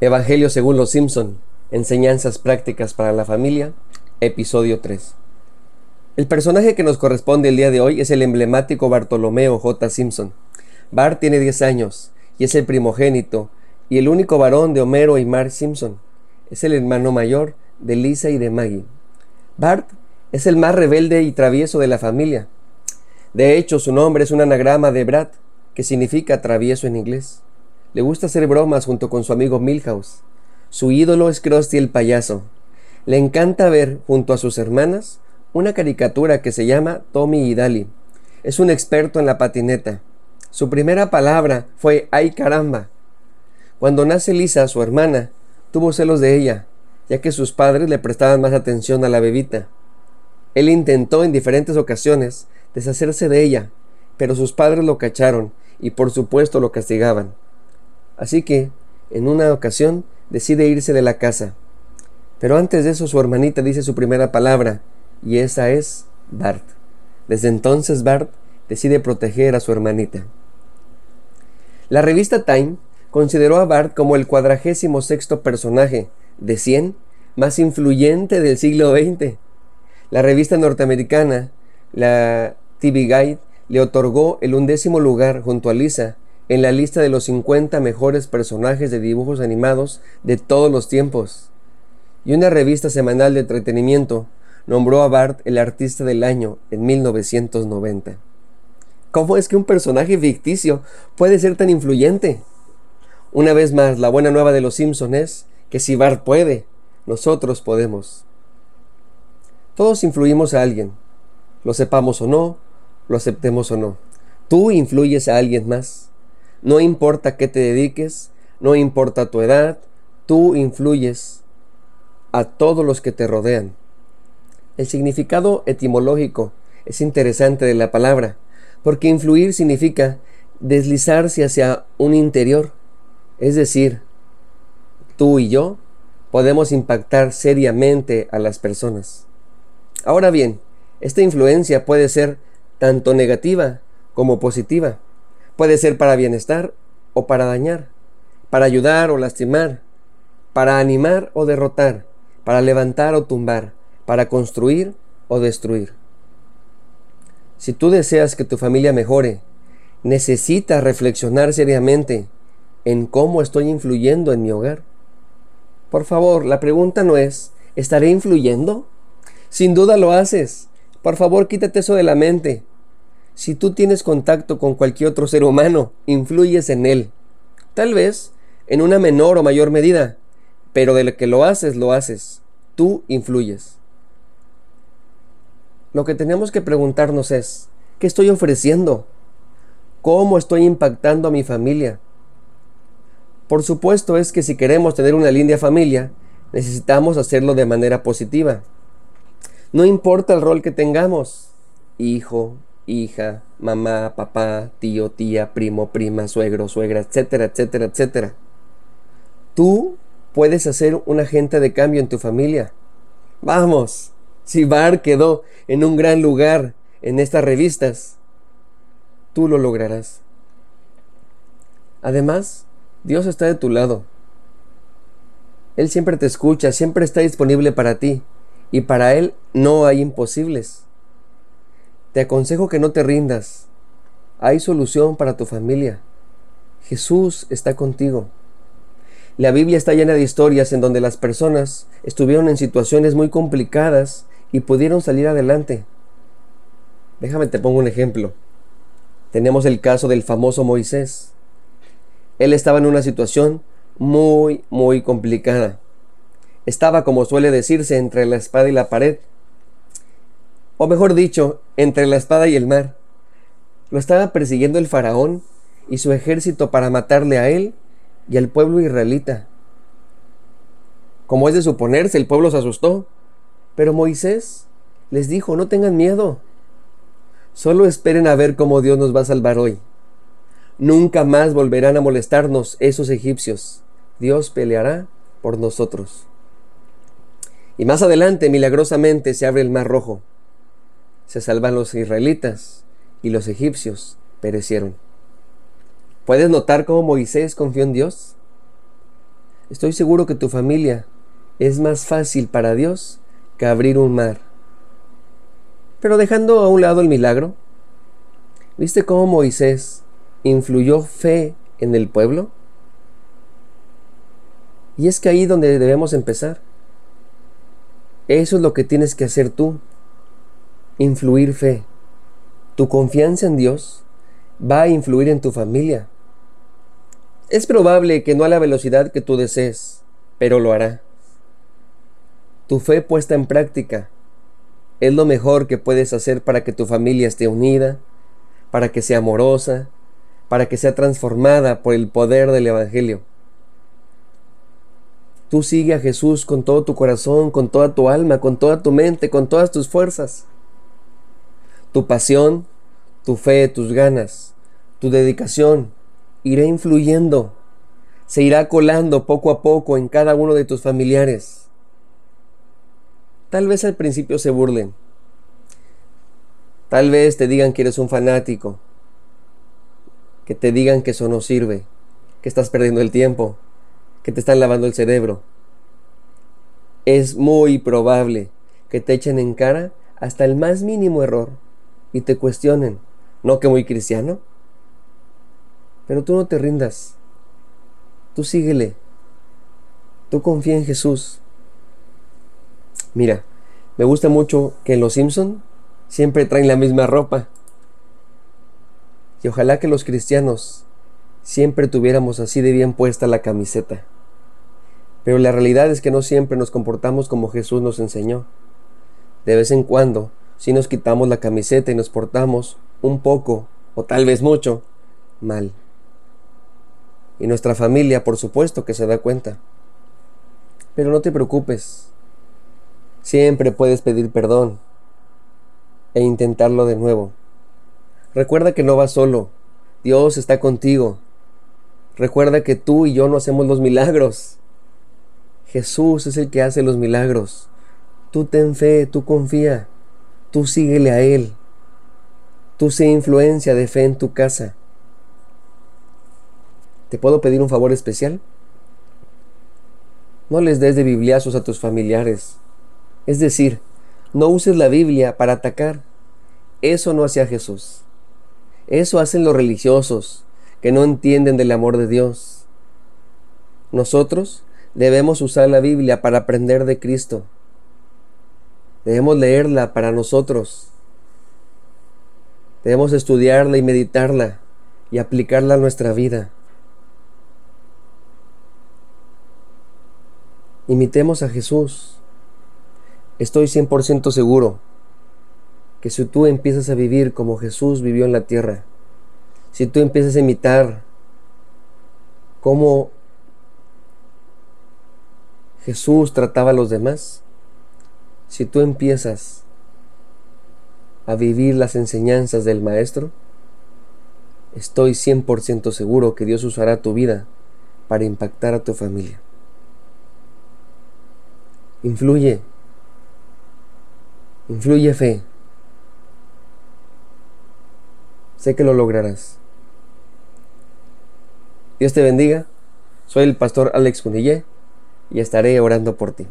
Evangelio según los Simpson, Enseñanzas prácticas para la familia, episodio 3. El personaje que nos corresponde el día de hoy es el emblemático Bartolomeo J. Simpson. Bart tiene 10 años y es el primogénito y el único varón de Homero y Mark Simpson. Es el hermano mayor de Lisa y de Maggie. Bart es el más rebelde y travieso de la familia. De hecho, su nombre es un anagrama de Brad, que significa travieso en inglés. Le gusta hacer bromas junto con su amigo Milhouse. Su ídolo es Krusty el payaso. Le encanta ver, junto a sus hermanas, una caricatura que se llama Tommy y Dali. Es un experto en la patineta. Su primera palabra fue ¡ay caramba! Cuando nace Lisa, su hermana, tuvo celos de ella, ya que sus padres le prestaban más atención a la bebita. Él intentó en diferentes ocasiones deshacerse de ella, pero sus padres lo cacharon y por supuesto lo castigaban. Así que, en una ocasión, decide irse de la casa. Pero antes de eso su hermanita dice su primera palabra, y esa es Bart. Desde entonces Bart decide proteger a su hermanita. La revista Time consideró a Bart como el cuadragésimo sexto personaje de 100 más influyente del siglo XX. La revista norteamericana, la TV Guide, le otorgó el undécimo lugar junto a Lisa en la lista de los 50 mejores personajes de dibujos animados de todos los tiempos. Y una revista semanal de entretenimiento nombró a Bart el artista del año en 1990. ¿Cómo es que un personaje ficticio puede ser tan influyente? Una vez más, la buena nueva de los Simpsons es que si Bart puede, nosotros podemos. Todos influimos a alguien, lo sepamos o no, lo aceptemos o no. Tú influyes a alguien más. No importa qué te dediques, no importa tu edad, tú influyes a todos los que te rodean. El significado etimológico es interesante de la palabra, porque influir significa deslizarse hacia un interior, es decir, tú y yo podemos impactar seriamente a las personas. Ahora bien, esta influencia puede ser tanto negativa como positiva. Puede ser para bienestar o para dañar, para ayudar o lastimar, para animar o derrotar, para levantar o tumbar, para construir o destruir. Si tú deseas que tu familia mejore, necesitas reflexionar seriamente en cómo estoy influyendo en mi hogar. Por favor, la pregunta no es, ¿estaré influyendo? Sin duda lo haces. Por favor, quítate eso de la mente. Si tú tienes contacto con cualquier otro ser humano, influyes en él. Tal vez en una menor o mayor medida, pero de lo que lo haces, lo haces. Tú influyes. Lo que tenemos que preguntarnos es, ¿qué estoy ofreciendo? ¿Cómo estoy impactando a mi familia? Por supuesto es que si queremos tener una linda familia, necesitamos hacerlo de manera positiva. No importa el rol que tengamos, hijo, hija, mamá, papá, tío, tía, primo, prima, suegro, suegra, etcétera, etcétera, etcétera. Tú puedes hacer un agente de cambio en tu familia. Vamos, si Bar quedó en un gran lugar en estas revistas, tú lo lograrás. Además, Dios está de tu lado. Él siempre te escucha, siempre está disponible para ti, y para Él no hay imposibles. Te aconsejo que no te rindas. Hay solución para tu familia. Jesús está contigo. La Biblia está llena de historias en donde las personas estuvieron en situaciones muy complicadas y pudieron salir adelante. Déjame te pongo un ejemplo. Tenemos el caso del famoso Moisés. Él estaba en una situación muy, muy complicada. Estaba, como suele decirse, entre la espada y la pared o mejor dicho, entre la espada y el mar. Lo estaba persiguiendo el faraón y su ejército para matarle a él y al pueblo israelita. Como es de suponerse, el pueblo se asustó, pero Moisés les dijo, no tengan miedo, solo esperen a ver cómo Dios nos va a salvar hoy. Nunca más volverán a molestarnos esos egipcios. Dios peleará por nosotros. Y más adelante, milagrosamente, se abre el mar rojo se salvan los israelitas y los egipcios perecieron. ¿Puedes notar cómo Moisés confió en Dios? Estoy seguro que tu familia es más fácil para Dios que abrir un mar. Pero dejando a un lado el milagro, ¿viste cómo Moisés influyó fe en el pueblo? Y es que ahí donde debemos empezar. Eso es lo que tienes que hacer tú. Influir fe. Tu confianza en Dios va a influir en tu familia. Es probable que no a la velocidad que tú desees, pero lo hará. Tu fe puesta en práctica es lo mejor que puedes hacer para que tu familia esté unida, para que sea amorosa, para que sea transformada por el poder del Evangelio. Tú sigue a Jesús con todo tu corazón, con toda tu alma, con toda tu mente, con todas tus fuerzas. Tu pasión, tu fe, tus ganas, tu dedicación irá influyendo, se irá colando poco a poco en cada uno de tus familiares. Tal vez al principio se burlen. Tal vez te digan que eres un fanático. Que te digan que eso no sirve. Que estás perdiendo el tiempo. Que te están lavando el cerebro. Es muy probable que te echen en cara hasta el más mínimo error y te cuestionen. ¿No que muy cristiano? Pero tú no te rindas. Tú síguele. Tú confía en Jesús. Mira, me gusta mucho que Los Simpson siempre traen la misma ropa. Y ojalá que los cristianos siempre tuviéramos así de bien puesta la camiseta. Pero la realidad es que no siempre nos comportamos como Jesús nos enseñó. De vez en cuando, si nos quitamos la camiseta y nos portamos un poco, o tal vez mucho, mal. Y nuestra familia, por supuesto, que se da cuenta. Pero no te preocupes, Siempre puedes pedir perdón e intentarlo de nuevo. Recuerda que no vas solo. Dios está contigo. Recuerda que tú y yo no hacemos los milagros. Jesús es el que hace los milagros. Tú ten fe, tú confía, tú síguele a Él. Tú sé influencia de fe en tu casa. ¿Te puedo pedir un favor especial? No les des de bibliazos a tus familiares. Es decir, no uses la Biblia para atacar. Eso no hacía Jesús. Eso hacen los religiosos que no entienden del amor de Dios. Nosotros debemos usar la Biblia para aprender de Cristo. Debemos leerla para nosotros. Debemos estudiarla y meditarla y aplicarla a nuestra vida. Imitemos a Jesús. Estoy 100% seguro que si tú empiezas a vivir como Jesús vivió en la tierra, si tú empiezas a imitar cómo Jesús trataba a los demás, si tú empiezas a vivir las enseñanzas del Maestro, estoy 100% seguro que Dios usará tu vida para impactar a tu familia. Influye Influye fe. Sé que lo lograrás. Dios te bendiga. Soy el pastor Alex Cunillé y estaré orando por ti.